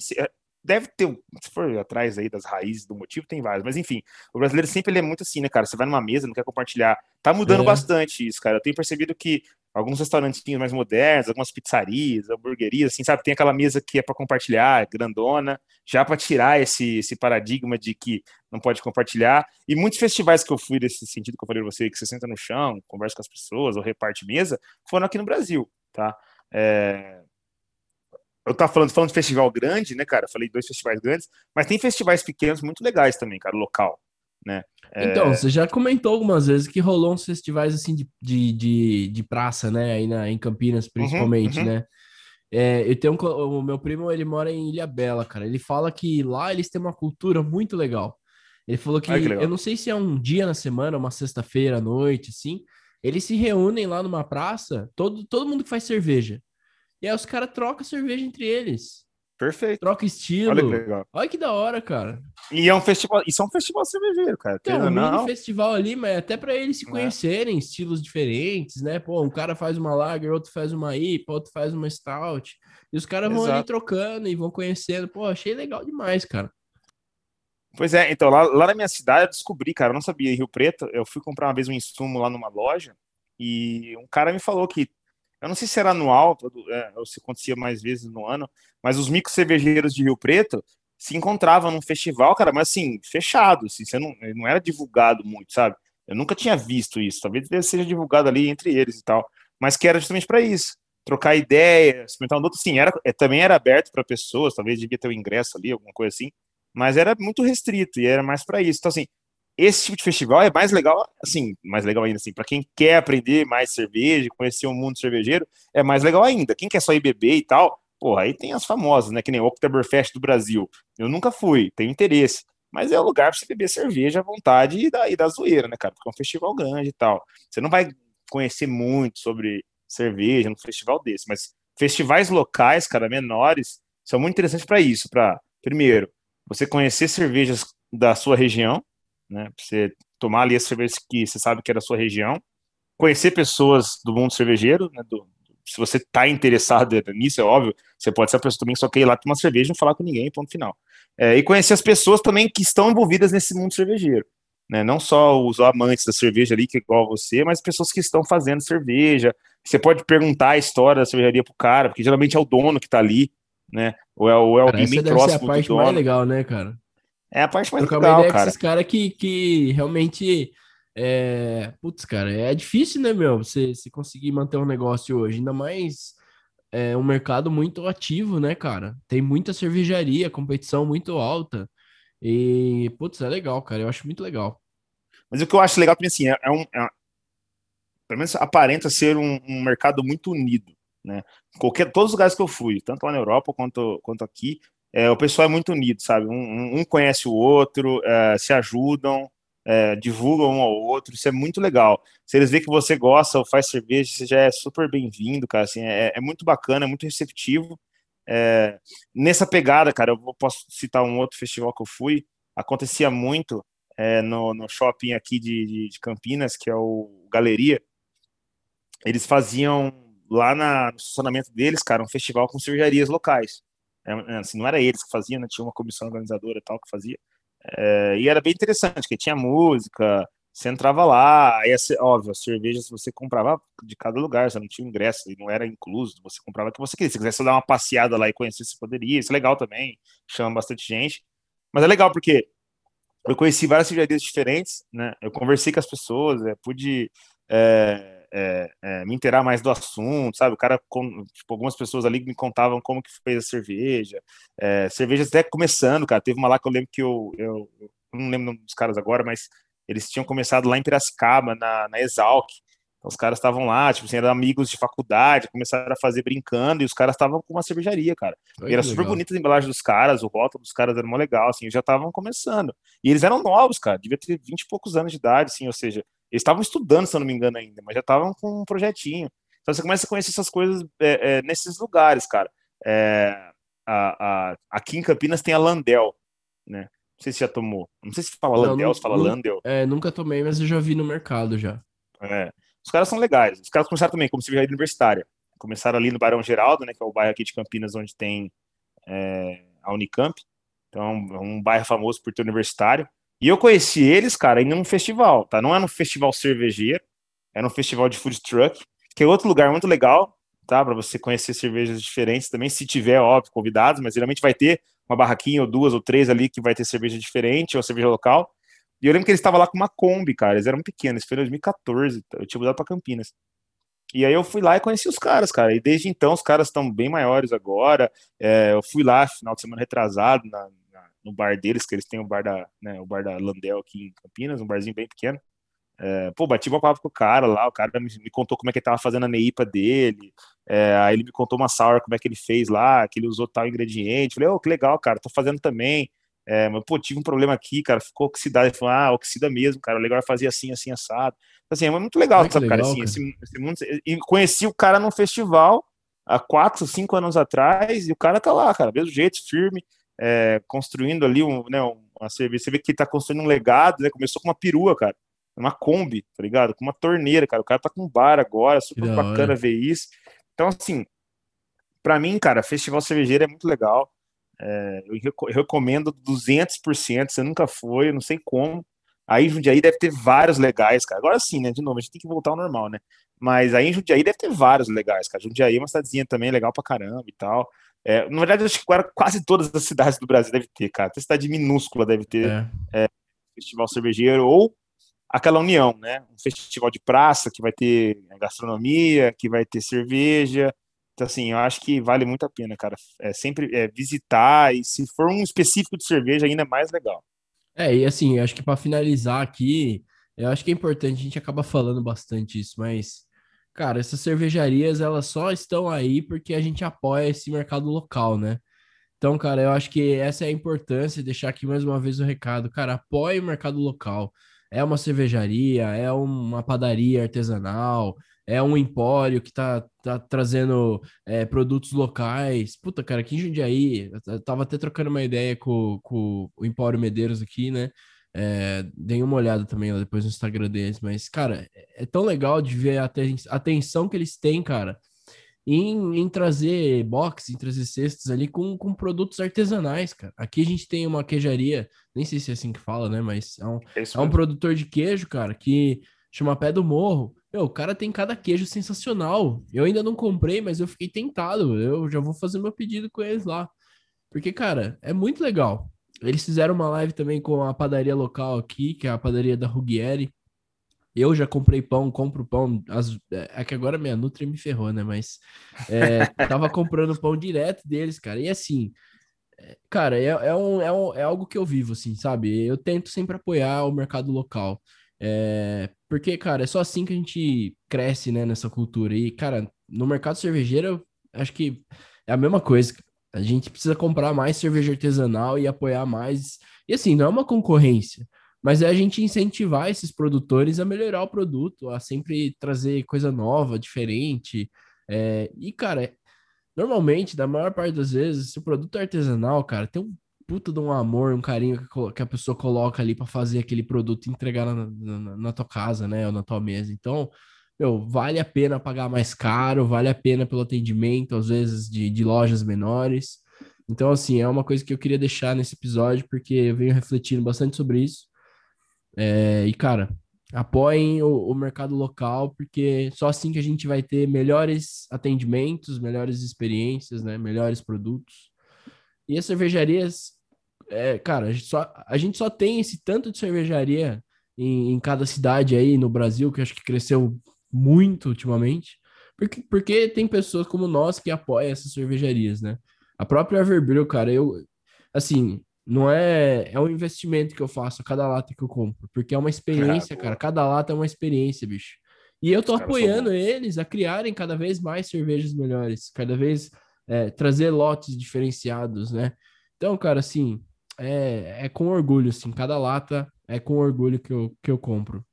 deve ter, se for atrás aí das raízes do motivo, tem vários, mas enfim, o brasileiro sempre é muito assim, né, cara? Você vai numa mesa, não quer compartilhar. Tá mudando é. bastante isso, cara. Eu tenho percebido que alguns restaurantinhos mais modernos, algumas pizzarias, hamburguerias, assim, sabe? Tem aquela mesa que é para compartilhar, grandona, já para tirar esse, esse paradigma de que não pode compartilhar. E muitos festivais que eu fui nesse sentido que eu falei pra você, que você senta no chão, conversa com as pessoas, ou reparte mesa, foram aqui no Brasil, tá? É, eu tava falando, falando de festival grande, né, cara? Falei dois festivais grandes, mas tem festivais pequenos muito legais também, cara, local, né? É... Então, você já comentou algumas vezes que rolou uns festivais assim de, de, de, de praça, né? Aí na, em Campinas, uhum, principalmente, uhum, uhum. né? É, eu tenho um, o meu primo, ele mora em Ilha Bela, cara. Ele fala que lá eles têm uma cultura muito legal. Ele falou que, que eu não sei se é um dia na semana, uma sexta-feira à noite, assim. Eles se reúnem lá numa praça, todo, todo mundo que faz cerveja. E aí os caras trocam cerveja entre eles. Perfeito. Troca estilo. Olha que legal. Olha que da hora, cara. E é um festival, isso é um festival cervejeiro, cara. Tem um não. festival ali, mas até para eles se é. conhecerem, é. estilos diferentes, né? Pô, um cara faz uma lager, outro faz uma IPA, outro faz uma stout. E os caras vão ali trocando e vão conhecendo. Pô, achei legal demais, cara. Pois é, então lá, lá na minha cidade eu descobri, cara, eu não sabia, em Rio Preto, eu fui comprar uma vez um insumo lá numa loja e um cara me falou que eu não sei se era anual é, ou se acontecia mais vezes no ano, mas os micro cervejeiros de Rio Preto se encontravam num festival, cara, mas assim, fechado, assim, você não, não era divulgado muito, sabe? Eu nunca tinha visto isso, talvez seja divulgado ali entre eles e tal, mas que era justamente para isso, trocar ideias, experimentar um outro, sim, era, é, também era aberto para pessoas, talvez devia ter o um ingresso ali, alguma coisa assim, mas era muito restrito e era mais para isso. Então, assim, esse tipo de festival é mais legal, assim, mais legal ainda, assim, para quem quer aprender mais cerveja, conhecer o mundo cervejeiro, é mais legal ainda. Quem quer só ir beber e tal, porra, aí tem as famosas, né, que nem o Oktoberfest do Brasil. Eu nunca fui, tenho interesse, mas é o lugar para você beber cerveja à vontade e da, e da zoeira, né, cara, porque é um festival grande e tal. Você não vai conhecer muito sobre cerveja num festival desse, mas festivais locais, cara, menores, são muito interessantes para isso, para, primeiro, você conhecer cervejas da sua região, né? Pra você tomar ali as cervejas que você sabe que é da sua região, conhecer pessoas do mundo cervejeiro, né? Do, se você está interessado nisso, é óbvio, você pode ser uma pessoa também que só quer ir lá tomar cerveja e não falar com ninguém, ponto final. É, e conhecer as pessoas também que estão envolvidas nesse mundo cervejeiro. Né? Não só os amantes da cerveja ali, que é igual você, mas pessoas que estão fazendo cerveja. Você pode perguntar a história da cervejaria pro cara, porque geralmente é o dono que está ali, né? Ou é, ou é alguém bem próximo ser a parte mais legal, né, cara? É a parte mais Trocar legal, uma ideia cara. com esses caras que, que realmente. É... Putz, cara, é difícil, né, meu? Você, você conseguir manter um negócio hoje, ainda mais é um mercado muito ativo, né, cara? Tem muita cervejaria, competição muito alta. E, putz, é legal, cara. Eu acho muito legal. Mas o que eu acho legal também, assim, é, é um. É, pelo menos aparenta ser um, um, mercado muito unido, né? Qualquer, todos os lugares que eu fui, tanto lá na Europa quanto, quanto aqui, é, o pessoal é muito unido, sabe? Um, um conhece o outro, é, se ajudam, é, divulgam um ao outro, isso é muito legal. Se eles veem que você gosta ou faz cerveja, você já é super bem-vindo, cara. Assim, é, é, muito bacana, é muito receptivo. É, nessa pegada, cara, eu posso citar um outro festival que eu fui, acontecia muito é, no, no, shopping aqui de, de, de, Campinas, que é o Galeria. Eles faziam lá na, no funcionamento deles, cara, um festival com cervejarias locais. É, assim, não era eles que faziam, né? tinha uma comissão organizadora e tal que fazia. É, e era bem interessante, porque tinha música, você entrava lá, aí, óbvio, as cervejas você comprava de cada lugar, você não tinha ingresso, não era incluso, você comprava o que você queria. Se quisesse dar uma passeada lá e conhecer, você poderia, isso é legal também, chama bastante gente. Mas é legal porque eu conheci várias cervejarias diferentes, né? Eu conversei com as pessoas, é, pude é, é, é, me inteirar mais do assunto, sabe? O cara, com, tipo, algumas pessoas ali me contavam como que fez a cerveja, é, cervejas até começando, cara. Teve uma lá que eu lembro que eu, eu, eu não lembro dos caras agora, mas eles tinham começado lá em Piracicaba, na, na Exalc. Então, os caras estavam lá, tipo assim, eram amigos de faculdade, começaram a fazer brincando, e os caras estavam com uma cervejaria, cara. e era super bonita a embalagem dos caras, o rótulo dos caras era mó legal, assim, já estavam começando. E eles eram novos, cara, devia ter 20 e poucos anos de idade, assim, ou seja, eles estavam estudando, se eu não me engano, ainda, mas já estavam com um projetinho. Então você começa a conhecer essas coisas é, é, nesses lugares, cara. É, a, a, aqui em Campinas tem a Landel, né? Não sei se já tomou. Não sei se fala não, Landel, se fala Landel. É, nunca tomei, mas eu já vi no mercado já. É. Os caras são legais. Os caras começaram também como cervejaria universitária. Começaram ali no Barão Geraldo, né? Que é o bairro aqui de Campinas onde tem é, a Unicamp. Então, é um bairro famoso por ter universitário. E eu conheci eles, cara, indo num festival, tá? Não é no festival cervejeiro, é no festival de food truck, que é outro lugar muito legal, tá? Para você conhecer cervejas diferentes também, se tiver, óbvio, convidados, mas geralmente vai ter uma barraquinha ou duas ou três ali que vai ter cerveja diferente ou cerveja local. E eu lembro que eles estavam lá com uma Kombi, cara, eles eram pequenos, foi em 2014, eu tinha mudado para Campinas. E aí eu fui lá e conheci os caras, cara. E desde então os caras estão bem maiores agora. É, eu fui lá final de semana retrasado na, no bar deles, que eles têm o bar da, né, o bar da Landel aqui em Campinas, um barzinho bem pequeno. É, pô, bati uma palavra com o cara lá, o cara me, me, contou como é que ele tava fazendo a neipa dele, é, aí ele me contou uma sour, como é que ele fez lá, que ele usou tal ingrediente, falei, ô, oh, que legal, cara, tô fazendo também, é, mas, pô, tive um problema aqui, cara, ficou oxidado, ele falou, ah, oxida mesmo, cara, o legal é fazer assim, assim, assado, assim, é muito legal, sabe, legal, cara, assim, cara. Esse, esse mundo, e conheci o cara num festival, há quatro, cinco anos atrás, e o cara tá lá, cara, mesmo jeito, firme, é, construindo ali um, né, uma cerveja, você vê que ele tá construindo um legado, né, começou com uma perua, cara, uma Kombi, tá ligado? Com uma torneira, cara. O cara tá com um bar agora, super bacana ver isso. Então, assim, para mim, cara, festival cervejeiro é muito legal. É, eu, recomendo 200%. Você nunca foi, eu não sei como. Aí em Jundiaí deve ter vários legais, cara. Agora sim, né? De novo, a gente tem que voltar ao normal, né? Mas aí em Jundiaí deve ter vários legais, cara. Jundiaí é uma cidadezinha também legal pra caramba e tal. É, na verdade, acho que agora quase todas as cidades do Brasil deve ter, cara. Até cidade minúscula deve ter é. É, festival cervejeiro ou aquela união, né? Um festival de praça que vai ter gastronomia, que vai ter cerveja. Então, assim, eu acho que vale muito a pena, cara. É sempre é, visitar e se for um específico de cerveja, ainda é mais legal. É, e assim, eu acho que para finalizar aqui, eu acho que é importante, a gente acaba falando bastante isso, mas, cara, essas cervejarias, elas só estão aí porque a gente apoia esse mercado local, né? Então, cara, eu acho que essa é a importância, deixar aqui mais uma vez o recado. Cara, apoie o mercado local é uma cervejaria, é uma padaria artesanal, é um empório que tá, tá trazendo é, produtos locais. Puta, cara, aqui em Jundiaí, eu tava até trocando uma ideia com, com o Empório Medeiros aqui, né? É, dei uma olhada também lá depois no Instagram deles, mas, cara, é, é tão legal de ver a atenção que eles têm, cara, em, em trazer box, em trazer cestas ali com, com produtos artesanais, cara. Aqui a gente tem uma queijaria, nem sei se é assim que fala, né? Mas é um, é, é um produtor de queijo, cara, que chama Pé do Morro. Meu, o cara tem cada queijo sensacional. Eu ainda não comprei, mas eu fiquei tentado. Eu já vou fazer meu pedido com eles lá. Porque, cara, é muito legal. Eles fizeram uma live também com a padaria local aqui, que é a padaria da Ruggieri. Eu já comprei pão, compro pão. As, é que agora minha Nutri me ferrou, né? Mas é, tava comprando pão direto deles, cara. E assim, é, cara, é, é, um, é, um, é algo que eu vivo, assim, sabe? Eu tento sempre apoiar o mercado local. É, porque, cara, é só assim que a gente cresce, né, nessa cultura. E, cara, no mercado cervejeiro, acho que é a mesma coisa. A gente precisa comprar mais cerveja artesanal e apoiar mais. E assim, não é uma concorrência. Mas é a gente incentivar esses produtores a melhorar o produto, a sempre trazer coisa nova, diferente. É, e, cara, normalmente, da maior parte das vezes, se o produto é artesanal, cara, tem um puta de um amor, um carinho que a pessoa coloca ali para fazer aquele produto entregar na, na, na, tua casa, né, ou na tua mesa. Então, meu, vale a pena pagar mais caro, vale a pena pelo atendimento, às vezes, de, de lojas menores. Então, assim, é uma coisa que eu queria deixar nesse episódio, porque eu venho refletindo bastante sobre isso. É, e, cara, apoiem o, o, mercado local, porque só assim que a gente vai ter melhores atendimentos, melhores experiências, né? Melhores produtos. E as cervejarias, é, cara, a gente, só, a gente só tem esse tanto de cervejaria em, em cada cidade aí no Brasil, que acho que cresceu muito ultimamente, porque, porque tem pessoas como nós que apoiam essas cervejarias, né? A própria Everbrew, cara, eu, assim, não é. É um investimento que eu faço a cada lata que eu compro. Porque é uma experiência, cara. Cada lata é uma experiência, bicho. E eu tô apoiando eles a criarem cada vez mais cervejas melhores, cada vez é, trazer lotes diferenciados, né? Então, cara, assim, é, é com orgulho, assim, cada lata é com orgulho que eu, que eu compro.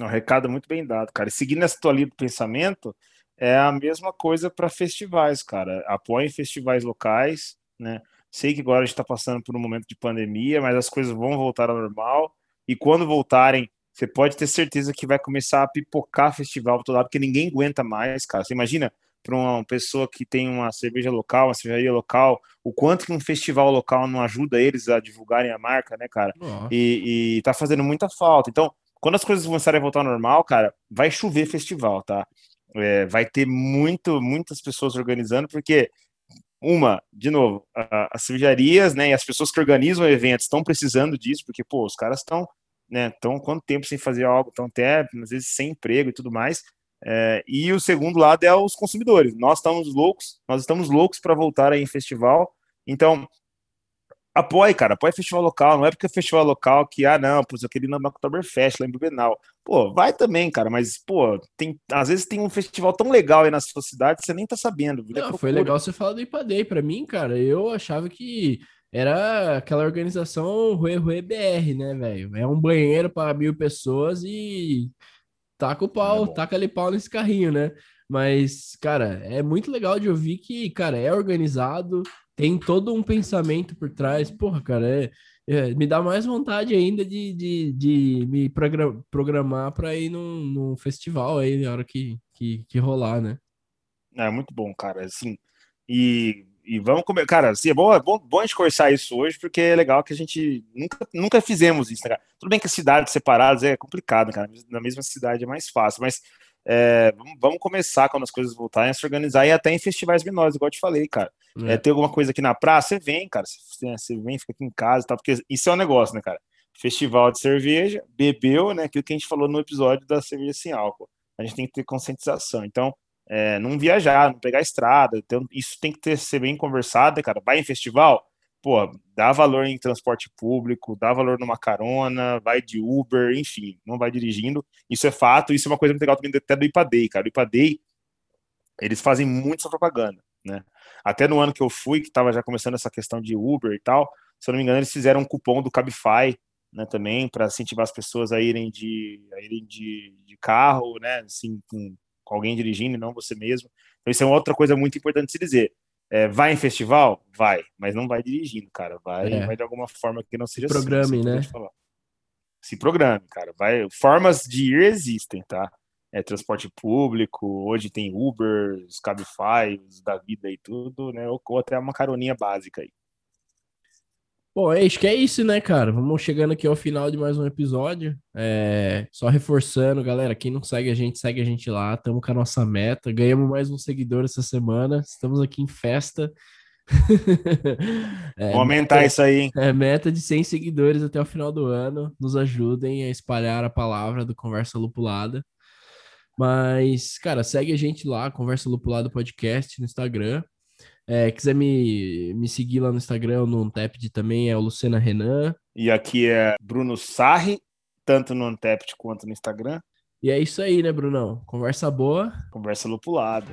Um recado muito bem dado, cara. E seguindo essa tua linha do pensamento, é a mesma coisa para festivais, cara. Apoiem festivais locais, né? Sei que agora a gente está passando por um momento de pandemia, mas as coisas vão voltar ao normal. E quando voltarem, você pode ter certeza que vai começar a pipocar festival para todo lado, porque ninguém aguenta mais, cara. Você imagina para uma pessoa que tem uma cerveja local, uma cervejaria local, o quanto que um festival local não ajuda eles a divulgarem a marca, né, cara? E, e tá fazendo muita falta. Então, quando as coisas começarem a voltar ao normal, cara, vai chover festival, tá? É, vai ter muito, muitas pessoas organizando, porque uma, de novo, a, as cervejarias, né, e as pessoas que organizam eventos estão precisando disso, porque, pô, os caras estão, né, estão quanto tempo sem fazer algo, estão até, às vezes, sem emprego e tudo mais, é, e o segundo lado é os consumidores. Nós estamos loucos, nós estamos loucos para voltar aí em festival. Então, apoie, cara, apoie festival local. Não é porque é festival local que, ah, não, pô, eu queria ir na Oktoberfest lá em Blumenau. Pô, vai também, cara, mas, pô, tem, às vezes tem um festival tão legal aí na sua cidade que você nem tá sabendo. Não, foi legal você falar do Ipadei. Para mim, cara, eu achava que era aquela organização Rue Rue BR, né, velho? É um banheiro para mil pessoas e taca o pau, é taca ali pau nesse carrinho, né? Mas, cara, é muito legal de ouvir que, cara, é organizado, tem todo um pensamento por trás. Porra, cara, é, é me dá mais vontade ainda de, de, de me programar para ir num, num festival aí na hora que, que, que rolar, né? É muito bom, cara. Assim, e e vamos comer. Cara, assim, é bom, é bom, bom a gente conversar isso hoje, porque é legal que a gente nunca, nunca fizemos isso, né, cara? Tudo bem que cidades separadas é complicado, cara. Na mesma cidade é mais fácil, mas é, vamos, começar quando as coisas voltarem a se organizar e até em festivais menores, igual eu te falei, cara. É. É, tem alguma coisa aqui na praça, você vem, cara. Você, você vem, fica aqui em casa e tal, porque isso é um negócio, né, cara? Festival de cerveja, bebeu, né? Aquilo que a gente falou no episódio da cerveja sem álcool. A gente tem que ter conscientização. Então, é, não viajar, não pegar estrada. Então, isso tem que ter, ser bem conversado, cara. Vai em festival, pô, dá valor em transporte público, dá valor numa carona, vai de Uber, enfim, não vai dirigindo. Isso é fato, isso é uma coisa muito legal também até do IPADEI, cara. O IPADEI, eles fazem muito essa propaganda, né? Até no ano que eu fui, que estava já começando essa questão de Uber e tal, se eu não me engano, eles fizeram um cupom do Cabify, né, também, para incentivar as pessoas a irem de, a irem de, de carro, né, assim, com com alguém dirigindo e não você mesmo. Então, isso é uma outra coisa muito importante de se dizer. É, vai em festival? Vai, mas não vai dirigindo, cara. Vai, é. vai de alguma forma que não seja Se programe, assim, né? Se programe, cara. Vai, formas de ir existem, tá? É, transporte público, hoje tem Uber, os Cabify, os da vida e tudo, né? Ou, ou até uma caroninha básica aí. Bom, é, acho que é isso, né, cara? Vamos chegando aqui ao final de mais um episódio. É, só reforçando, galera, quem não segue a gente, segue a gente lá. Estamos com a nossa meta. Ganhamos mais um seguidor essa semana. Estamos aqui em festa. é, Vamos aumentar meta, isso aí, hein? É meta de 100 seguidores até o final do ano. Nos ajudem a espalhar a palavra do Conversa Lupulada. Mas, cara, segue a gente lá, Conversa Lupulada Podcast no Instagram. É, quiser me, me seguir lá no Instagram, no Untapped também, é o Lucena Renan. E aqui é Bruno Sarri, tanto no Untapped quanto no Instagram. E é isso aí, né, Brunão? Conversa boa. Conversa lupulada.